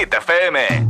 Hit FM.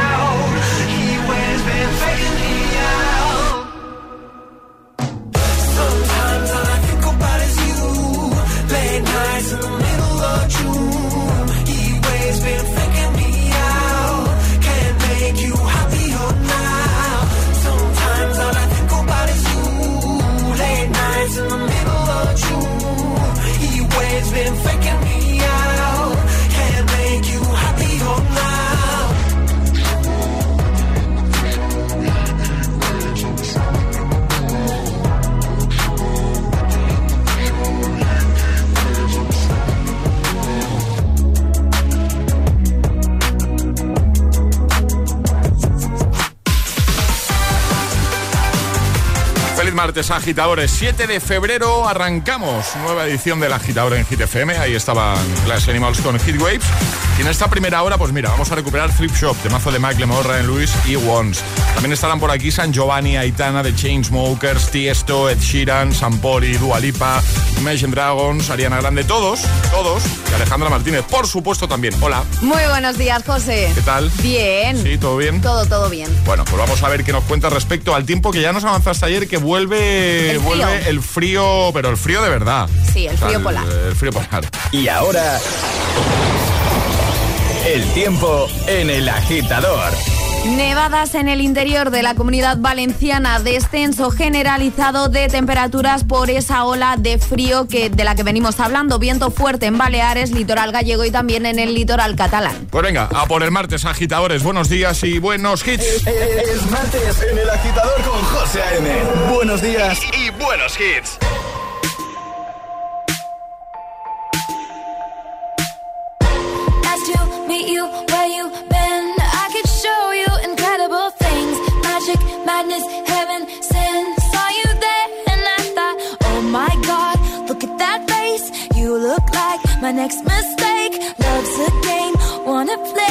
Martes, agitadores. 7 de febrero arrancamos nueva edición del agitador en Hit FM. Ahí estaban Clash Animals con Hit Waves. Y en esta primera hora, pues mira, vamos a recuperar Thrift Shop, de mazo de Mike Lemore, en Luis y Wons. También estarán por aquí San Giovanni, Aitana, The Chainsmokers, Tiesto, Ed Sheeran, Sampoli, Dua Lipa, Imagine Dragons, Ariana Grande, todos, todos. Y Alejandra Martínez, por supuesto, también. Hola. Muy buenos días, José. ¿Qué tal? Bien. ¿Sí? ¿Todo bien? Todo, todo bien. Bueno, pues vamos a ver qué nos cuenta respecto al tiempo que ya nos avanzaste ayer, que vuelve el frío, vuelve el frío pero el frío de verdad. Sí, el frío polar. El frío polar. Y ahora... El tiempo en el agitador. Nevadas en el interior de la comunidad valenciana, descenso generalizado de temperaturas por esa ola de frío que, de la que venimos hablando, viento fuerte en Baleares, litoral gallego y también en el litoral catalán. Pues venga, a por el martes, agitadores, buenos días y buenos hits. Es, martes en el agitador con José A.M. Buenos días y buenos hits. Next mistake. Love's a game, wanna play.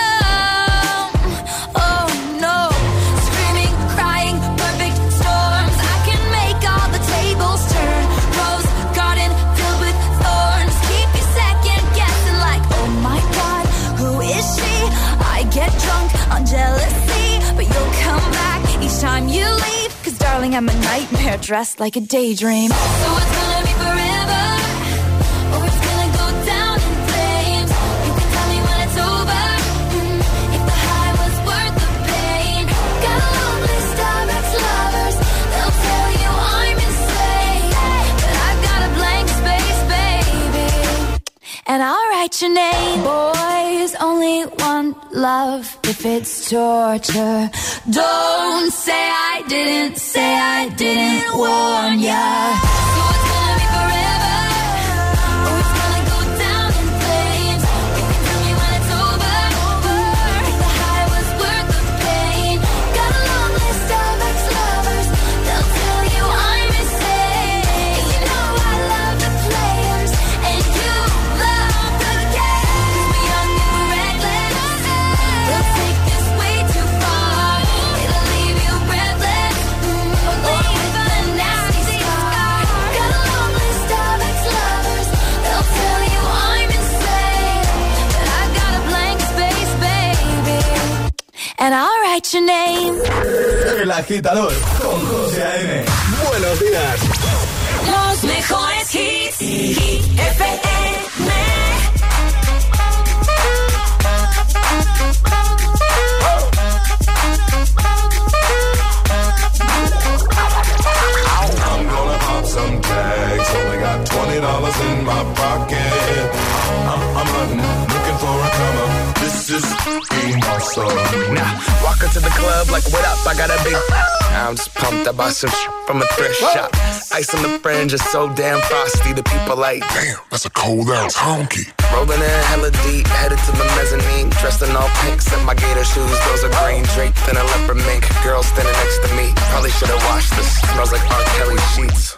I'm a nightmare dressed like a daydream. So it's gonna be forever, or it's gonna go down in flames. You can tell me when it's over, mm, if the high was worth the pain. Got a long list of ex-lovers, they'll tell you I'm insane, but I've got a blank space, baby and I'll write your name. Boys only one love if it's torture. Don't say I didn't, say I didn't warn ya. And I'll write your name. El agitador con José A.M. Buenos días. Walk into the club like, what up? I got a big. I'm just pumped. I bought some from a thrift shop. Ice on the fringe is so damn frosty. The people like, Damn, that's a cold ass honky. rolling in hella deep, headed to the mezzanine. Dressed in all pinks and my gator shoes. Those are green draped in a leopard mink. Girl standing next to me. Probably should have washed this. Smells like R. Kelly sheets.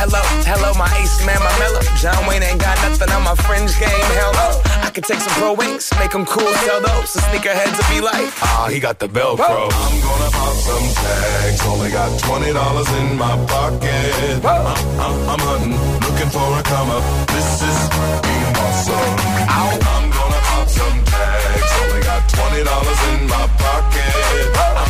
Hello, hello, my ace man, my mellow. John Wayne ain't got nothing on my fringe game. Hell no. I could take some pro wings, make them cool, sell those. The sneakerheads will be like, ah, he got the Velcro. I'm gonna pop some tags. Only got twenty dollars in my pocket. I'm, I'm, uh, uh, I'm hunting, looking for a come up. This is being awesome. I'm gonna pop some tags. Only got twenty dollars in my pocket. I'm,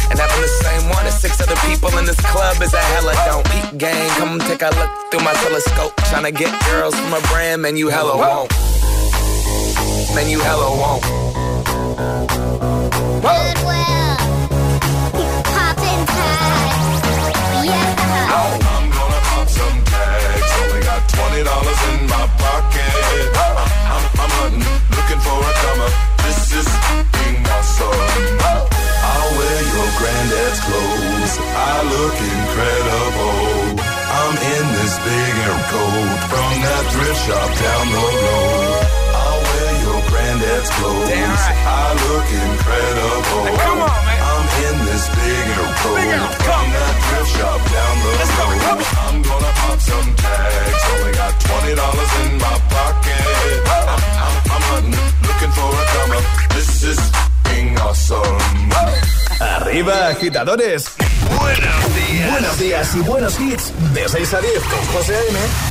And having the same one as six other people in this club is a hella don't. Peep gang, come take a look through my telescope. Tryna get girls from a brand, man, you hella won't. Man, you hella won't. Goodwill. Poppin' tags. Yeah. I'm gonna pop some tags. Only got twenty dollars in my pocket. I'm, hunting, looking for a come up. This is being awesome. I'll wear your granddad's clothes. I look incredible. I'm in this big air coat from that thrift shop down the road. I'll wear your granddad's clothes. Right. I look incredible. Now come on, man. I'm in this big air coat from that thrift shop down the Let's go, road. on. I'm gonna pop some tags. Only got twenty dollars in my pocket. I'm, I'm, I'm hunting, looking for a come up. This is being awesome. Arriba, agitadores. Buenos días. Buenos días y buenos hits. De 6 a 10 con José A.M.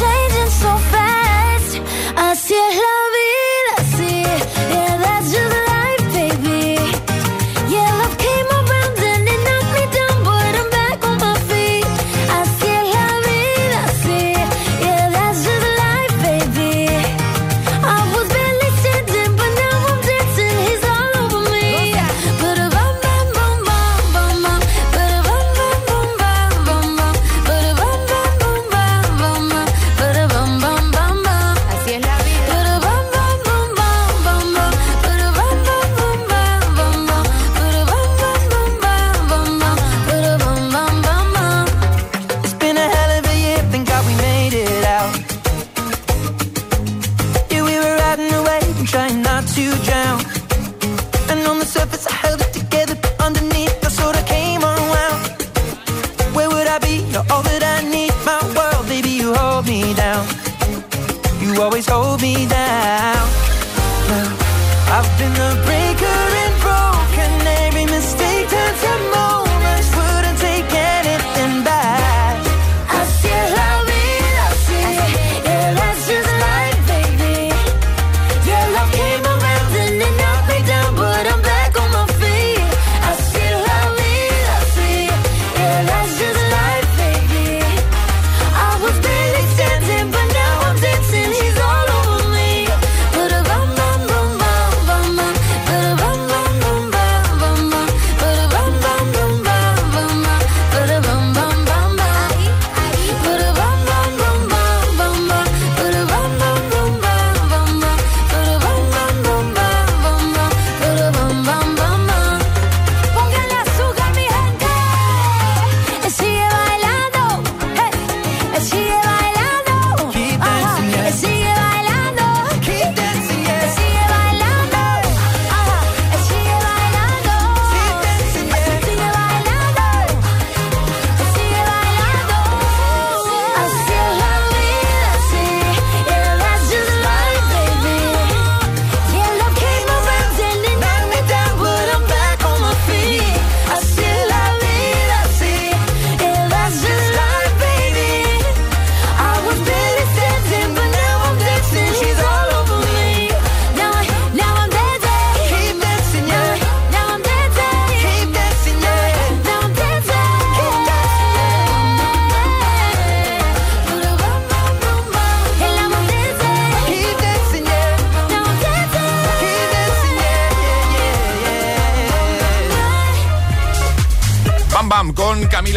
changing so fast. Así es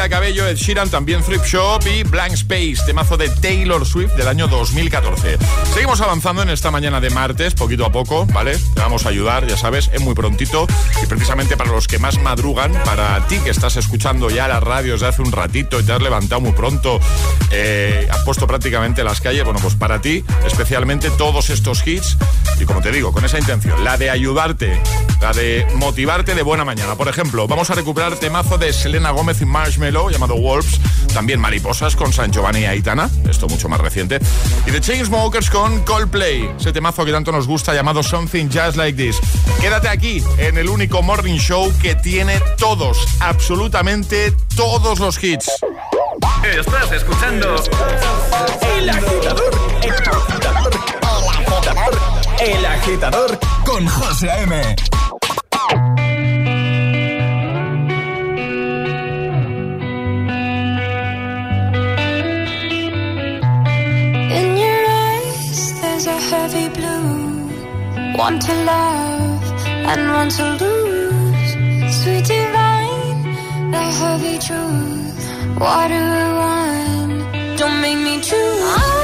Camila Cabello, Ed Sheeran, también Flip Shop y Blank Space, temazo de Taylor Swift del año 2014. Seguimos avanzando en esta mañana de martes, poquito a poco, ¿vale? Te vamos a ayudar, ya sabes, es muy prontito y precisamente para los que más madrugan, para ti que estás escuchando ya las radios de hace un ratito y te has levantado muy pronto, eh, has puesto prácticamente las calles, bueno, pues para ti, especialmente todos estos hits y como te digo, con esa intención, la de ayudarte, la de motivarte de buena mañana. Por ejemplo, vamos a recuperar temazo de Selena Gómez y Marshmello llamado Wolves, también Mariposas con San Giovanni y Aitana, esto mucho más reciente, y The Chainsmokers con Coldplay, ese temazo que tanto nos gusta llamado Something Just Like This. Quédate aquí en el único morning show que tiene todos, absolutamente todos los hits. Estás escuchando El Agitador. El Agitador. El Agitador con José M. navy blue. One to love and one to lose. Sweet divine, the heavy truth. Water and wine? Don't make me choose.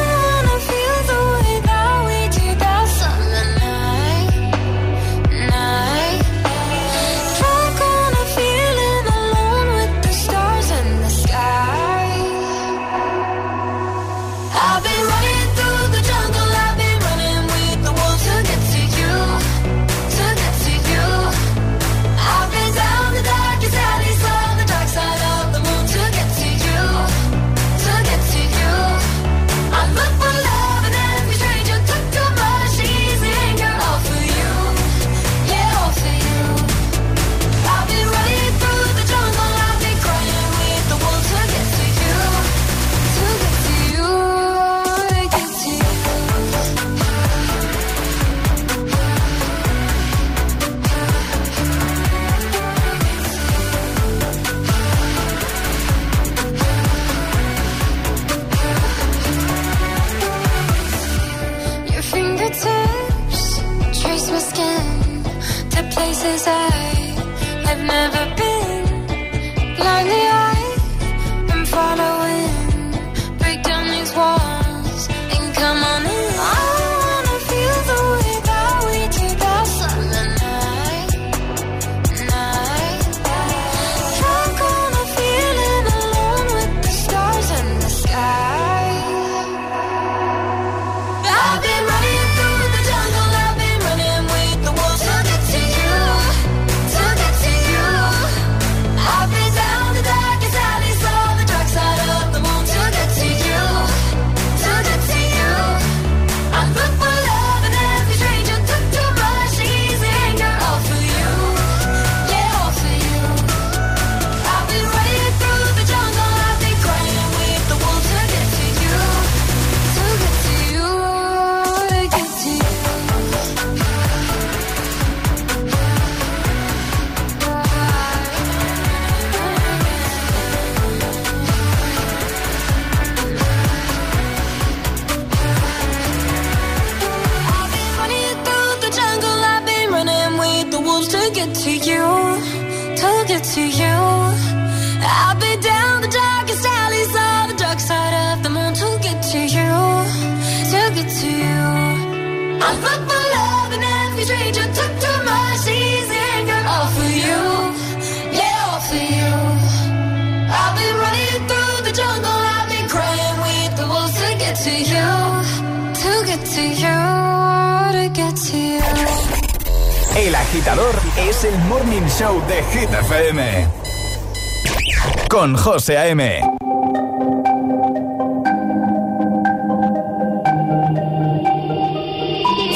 con José A.M.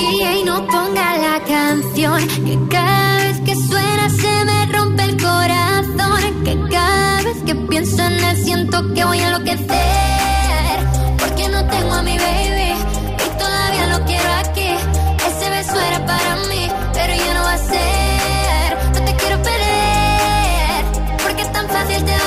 Y no ponga la canción que cada vez que suena se me rompe el corazón. Que cada vez que pienso en él siento que voy a enloquecer. Porque no tengo a mi baby y todavía lo quiero aquí. Ese beso era para mí, pero ya no va a ser. No te quiero perder porque es tan fácil te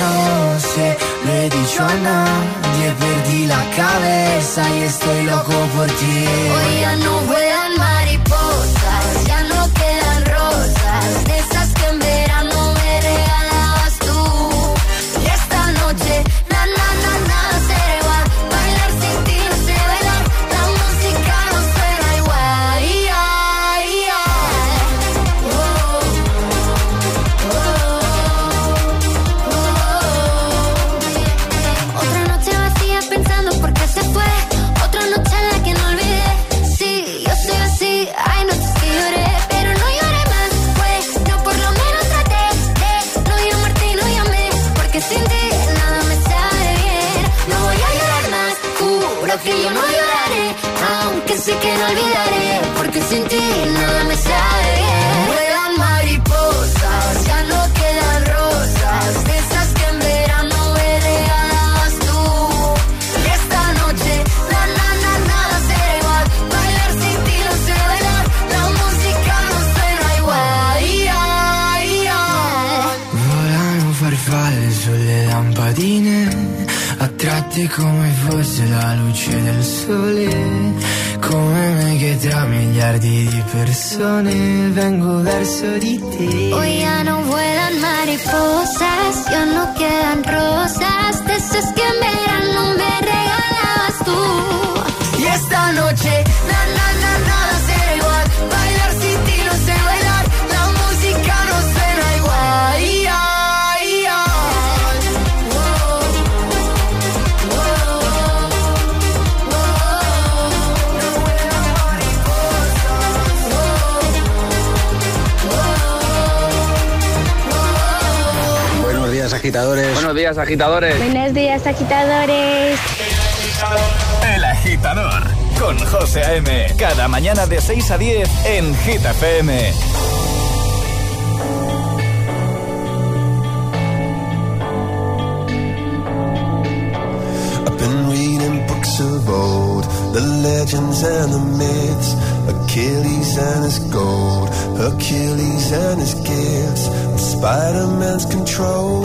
no se lo he dicho a nadie. Perdí la cabeza y estoy loco por ti. Hoy ya no voy la luce del sole, come me che tra miliardi di persone vengo verso di te. Hoy ya no vuelan mariposas, ya no quedan rosas, de esas que días, agitadores. Buenos días, agitadores. El agitador con José A.M. Cada mañana de 6 a 10 en Hit FM. I've been reading books of old, the legends and the myths, Achilles and his gold, Hercules and his gifts, Spider-Man's control,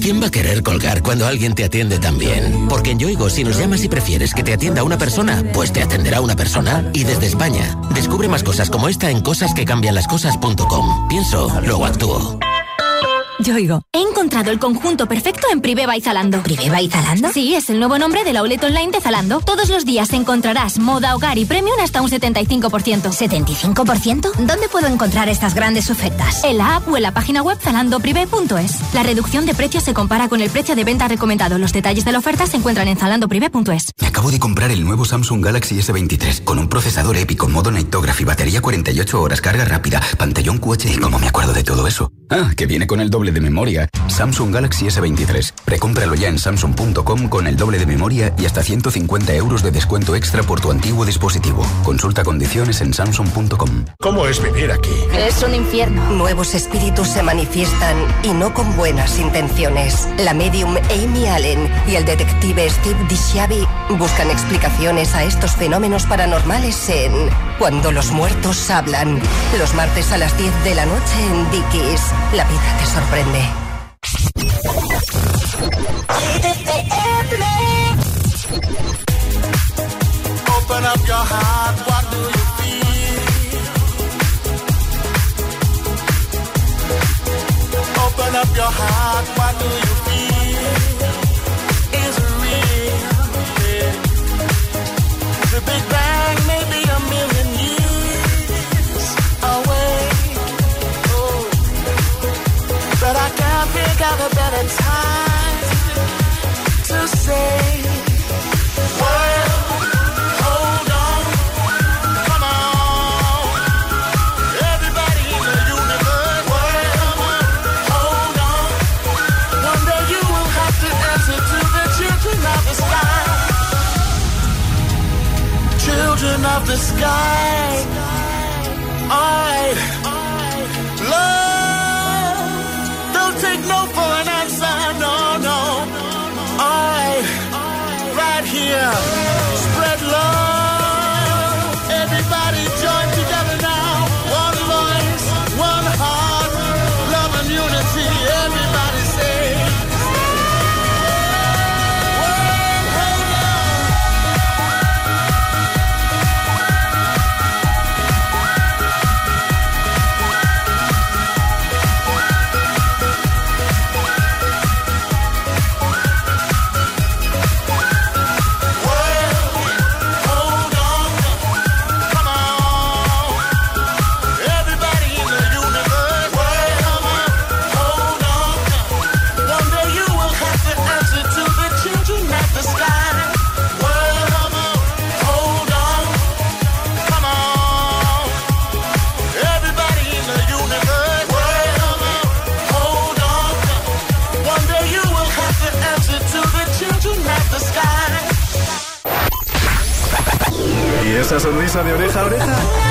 ¿Quién va a querer colgar cuando alguien te atiende tan bien? Porque en Yoigo, si nos llamas y prefieres que te atienda una persona, pues te atenderá una persona. Y desde España, descubre más cosas como esta en cosasquecambianlascosas.com. Pienso, luego actúo. Yoigo. He encontrado el conjunto perfecto en Privé by Zalando. ¿Privé by Zalando? Sí, es el nuevo nombre del outlet online de Zalando. Todos los días encontrarás moda, hogar y premium hasta un 75%. ¿75%? ¿Dónde puedo encontrar estas grandes ofertas? En la app o en la página web zalandoprivé.es. La reducción de precios se compara con el precio de venta recomendado. Los detalles de la oferta se encuentran en zalandoprivé.es. Me acabo de comprar el nuevo Samsung Galaxy S23 con un procesador épico, modo Nightography, batería 48 horas, carga rápida, pantallón QHD. ¿Cómo me acuerdo de todo eso? Ah, que viene con el doble de memoria. Samsung Galaxy S23. Precómpralo ya en samsung.com con el doble de memoria y hasta 150 euros de descuento extra por tu antiguo dispositivo. Consulta condiciones en samsung.com. ¿Cómo es vivir aquí? Es un infierno. Nuevos espíritus se manifiestan y no con buenas intenciones. La medium Amy Allen y el detective Steve DiShiavi buscan explicaciones a estos fenómenos paranormales en Cuando los muertos hablan. Los martes a las 10 de la noche en Dickies. La vida te sorprende. Open up your heart, what do you feel? Open up your heart, what do you of esa sonrisa de oreja a oreja?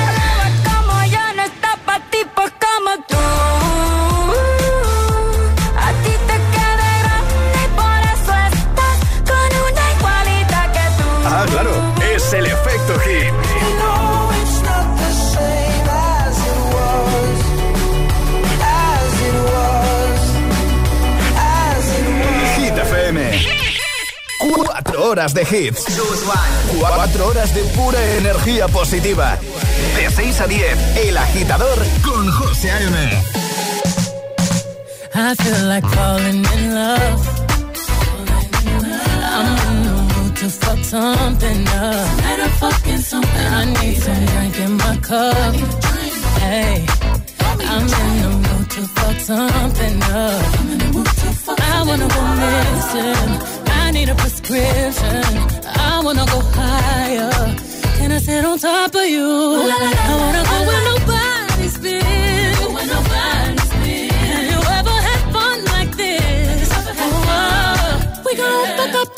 Horas de hits. Cuatro horas de pura energía positiva. De 6 a 10, El Agitador con José A.M. I feel like falling in love. I'm in the mood to fuck something up. I need some drink in my cup. Hey, I'm in the mood to fuck something up. I wanna go missing. Need a prescription. I wanna go higher. Can I sit on top of you? I wanna go where nobody's been. Where nobody's been. Have you ever had fun like this? Oh, uh, we gon' fuck up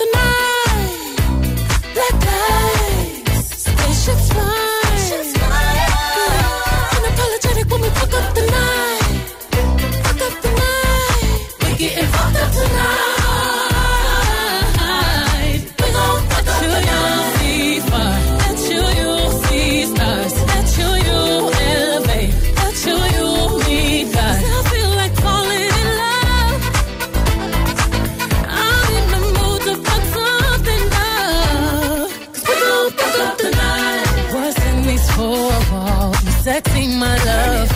sexy, my love.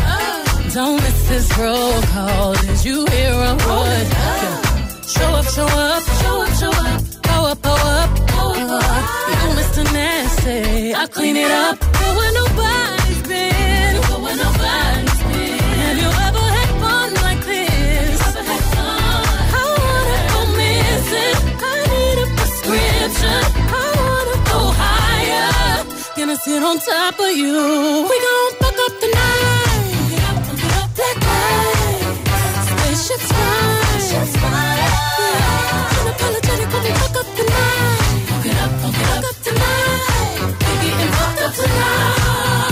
Don't miss this roll call. Did you hear a word? Show up, show up, show up, show up. Go up, go up, go up. You Mr. Nasty. I clean it up. Go where nobody's been. Go where nobody's been. Have you ever had fun like this? I wanna go missing. I need a prescription. I wanna go higher. Gonna sit on top of you. We gon' tonight. Hook it up, hook it up, hook up tonight. We getting fucked up tonight.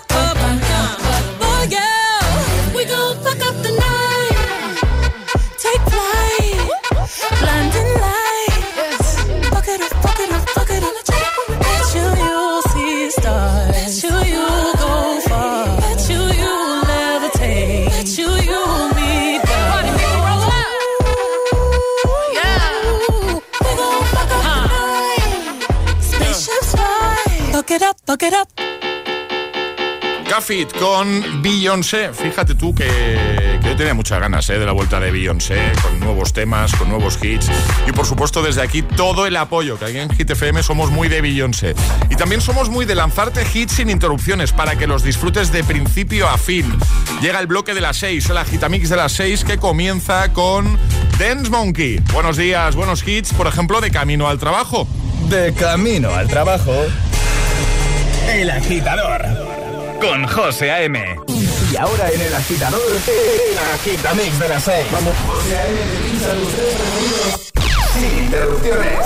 Fuck it up, con Beyoncé. Fíjate tú que, que yo tenía muchas ganas eh, de la vuelta de Beyoncé, con nuevos temas, con nuevos hits. Y por supuesto, desde aquí todo el apoyo, que aquí en Hit FM somos muy de Beyoncé. Y también somos muy de lanzarte hits sin interrupciones para que los disfrutes de principio a fin. Llega el bloque de las 6, el agitamix de las 6, que comienza con Dance Monkey. Buenos días, buenos hits, por ejemplo, de camino al trabajo. De camino al trabajo. El agitador. Con José A.M. Y ahora en el agitador, el agitamix de las 6. Vamos. José A.M. sin interrupciones.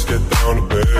get down to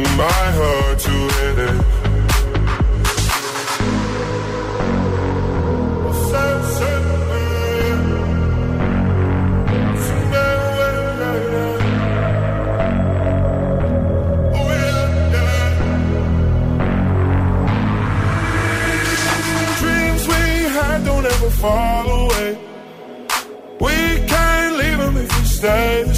It might hurt to hit it. Dreams we had don't ever fall away. We can't leave them if we stay the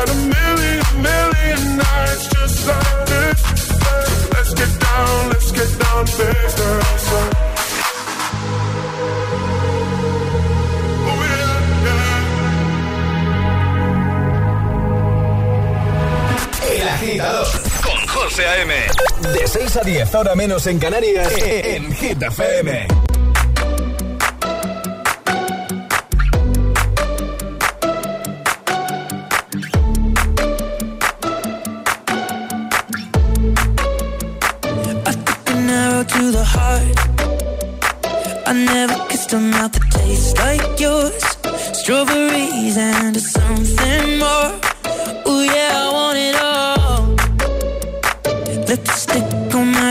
Had a million, million nights just like this. So let's get down, let's get down to business. Oh, yeah, yeah. El agitador con José A.M. De 6 a 10, ahora menos en Canarias, en Hit FM. I never kissed a mouth that tastes like yours. Strawberries and something more. Ooh yeah, I want it all. Lipstick on my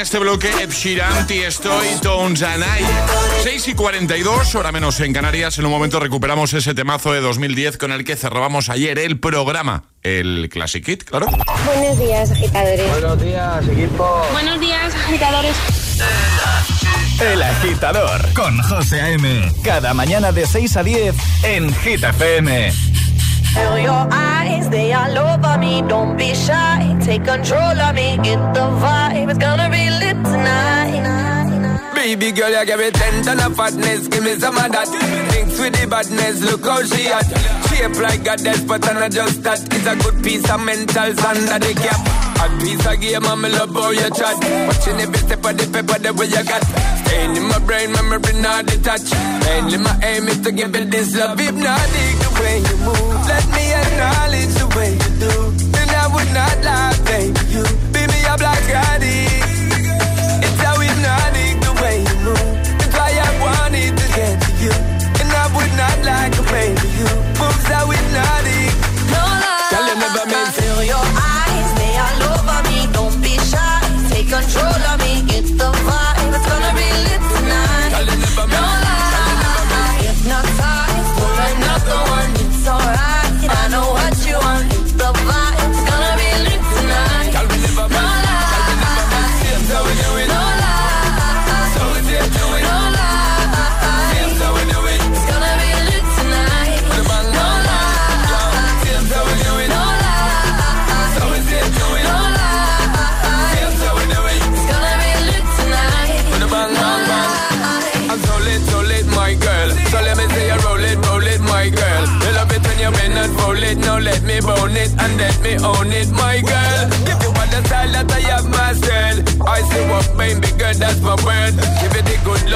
este bloque Ed Sheeran, Estoy Tones and 6 y 42, hora menos en Canarias. En un momento recuperamos ese temazo de 2010 con el que cerrábamos ayer el programa. El Classic Hit, claro. Buenos días, agitadores. Buenos días, equipo. Buenos días, agitadores. El agitador con José A.M. Cada mañana de 6 a 10 en Hit FM. Feel your eyes, they all over me. Don't be shy, take control of me. Get the vibe, it's gonna be lit tonight. Baby girl, you give me ten ton of fatness, give me some of that. Mix with the badness, look how she at. Shape like a death, but I'm not just that. It's a good piece of mental under the cap. A piece of game, I'm love how you chat. Watching every step of the paper, the way you got. Staying in my brain, memory not detached. Mainly my aim is to give it this love. Hypnotic the way you move. Let me acknowledge the way you do.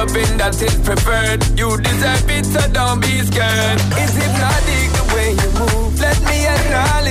Loving that is preferred. You deserve it, so don't be scared. It's hypnotic the way you move. Let me acknowledge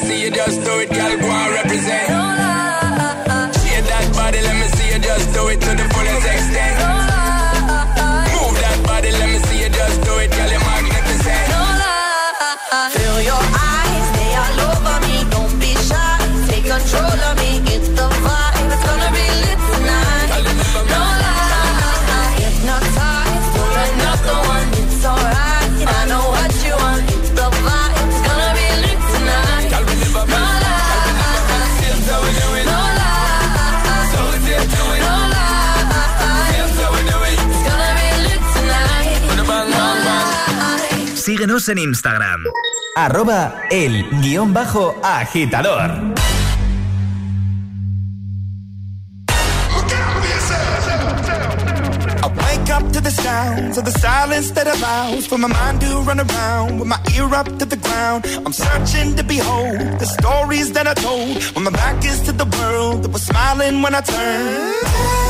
see you just do it. Girl, Síguenos en Instagram. Arroba el guion bajo agitador. I wake up to the sounds of the silence that allows for my mind to run around with my ear up to the ground. I'm searching to behold the stories that I told when my back is to the world that was smiling when I turned.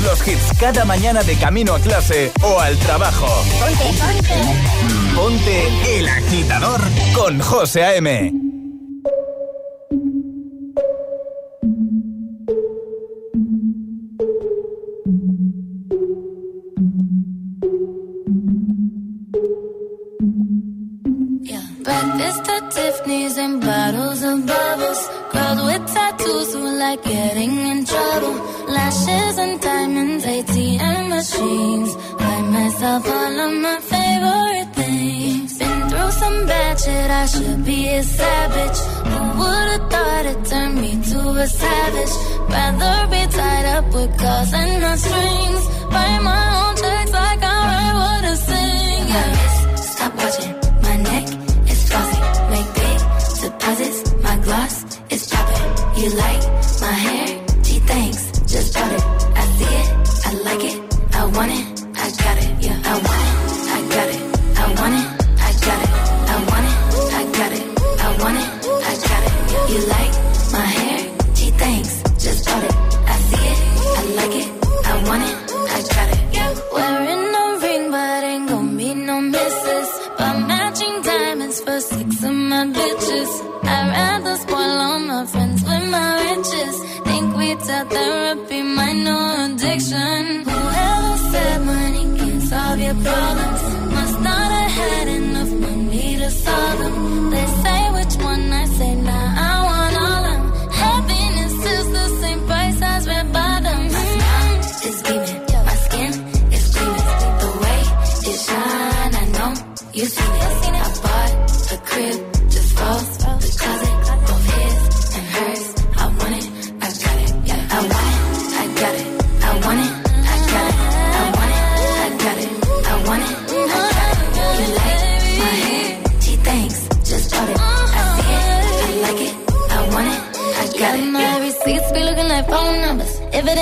Todos los hits cada mañana de camino a clase o al trabajo. Ponte, ponte. Ponte el agitador con José A.M. Breakfast at Tiffany's and bottles of bubbles. Girls with tattoos who like getting in trouble. Lashes and diamonds, ATM machines. Buy myself all of my favorite things. Been through some bad shit, I should be a savage. Who would've thought it turned me to a savage? Rather be tied up with calls and not strings. Write my own checks like I write what I sing. Yeah. Stop watching my neck is flossy. Make big deposits. My gloss is popping. You like my hair? Just bought it. I see it. I like it. I want it. I got it. Yeah, I want it. I got it. I want it.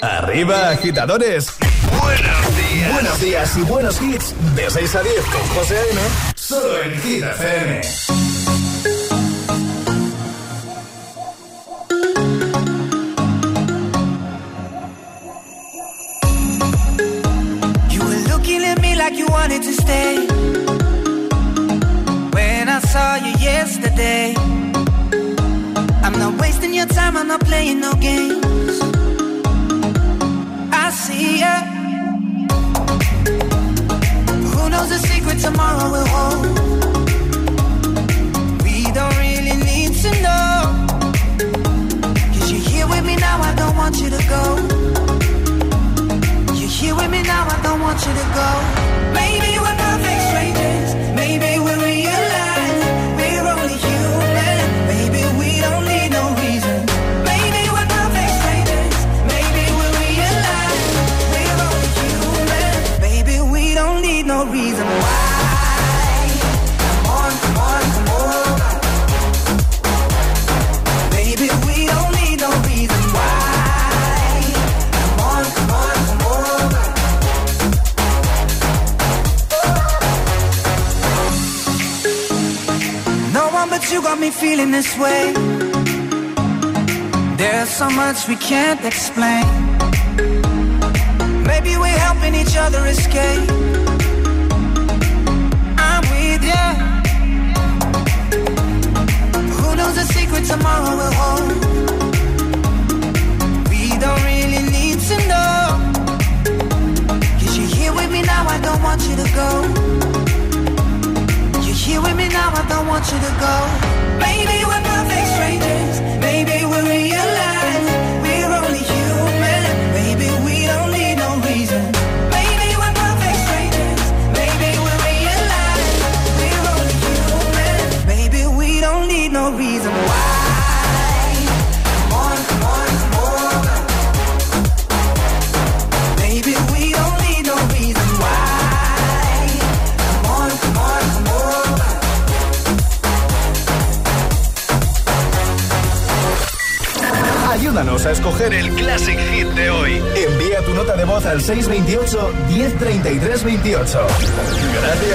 Arriba, agitadores. Buenos días. Buenos días y buenos hits. De 6 a 10 con José A.M. Solo en Hit FM. You were looking at me like you wanted to stay. When I saw you yesterday. I'm not wasting your time, I'm not playing no games. I see ya. Who knows the secret tomorrow will hold? We don't really need to know. you you're here with me now, I don't want you to go. You're here with me now, I don't want you to go. Maybe we're perfect strangers. me feeling this way. There's so much we can't explain. Maybe we're helping each other escape. I'm with ya. Who knows the secret tomorrow will hold? 628 1033 28. Gracias.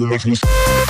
love.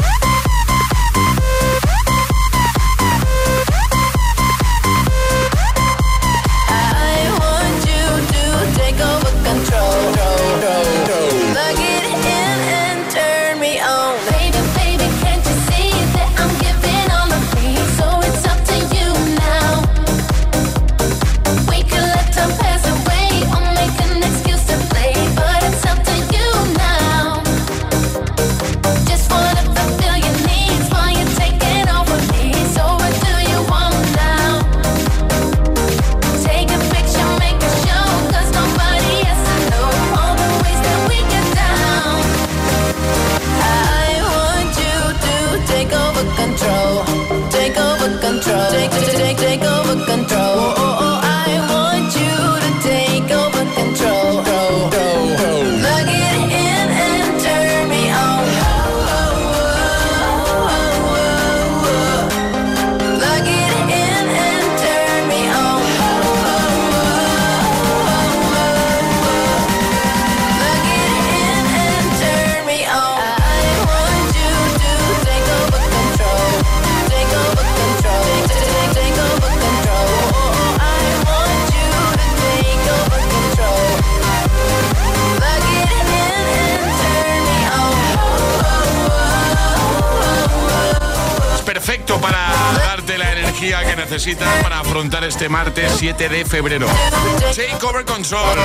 Este martes 7 de febrero. Takeover Control.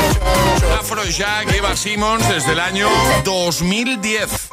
Afro Jack, Eva Simmons desde el año 2010.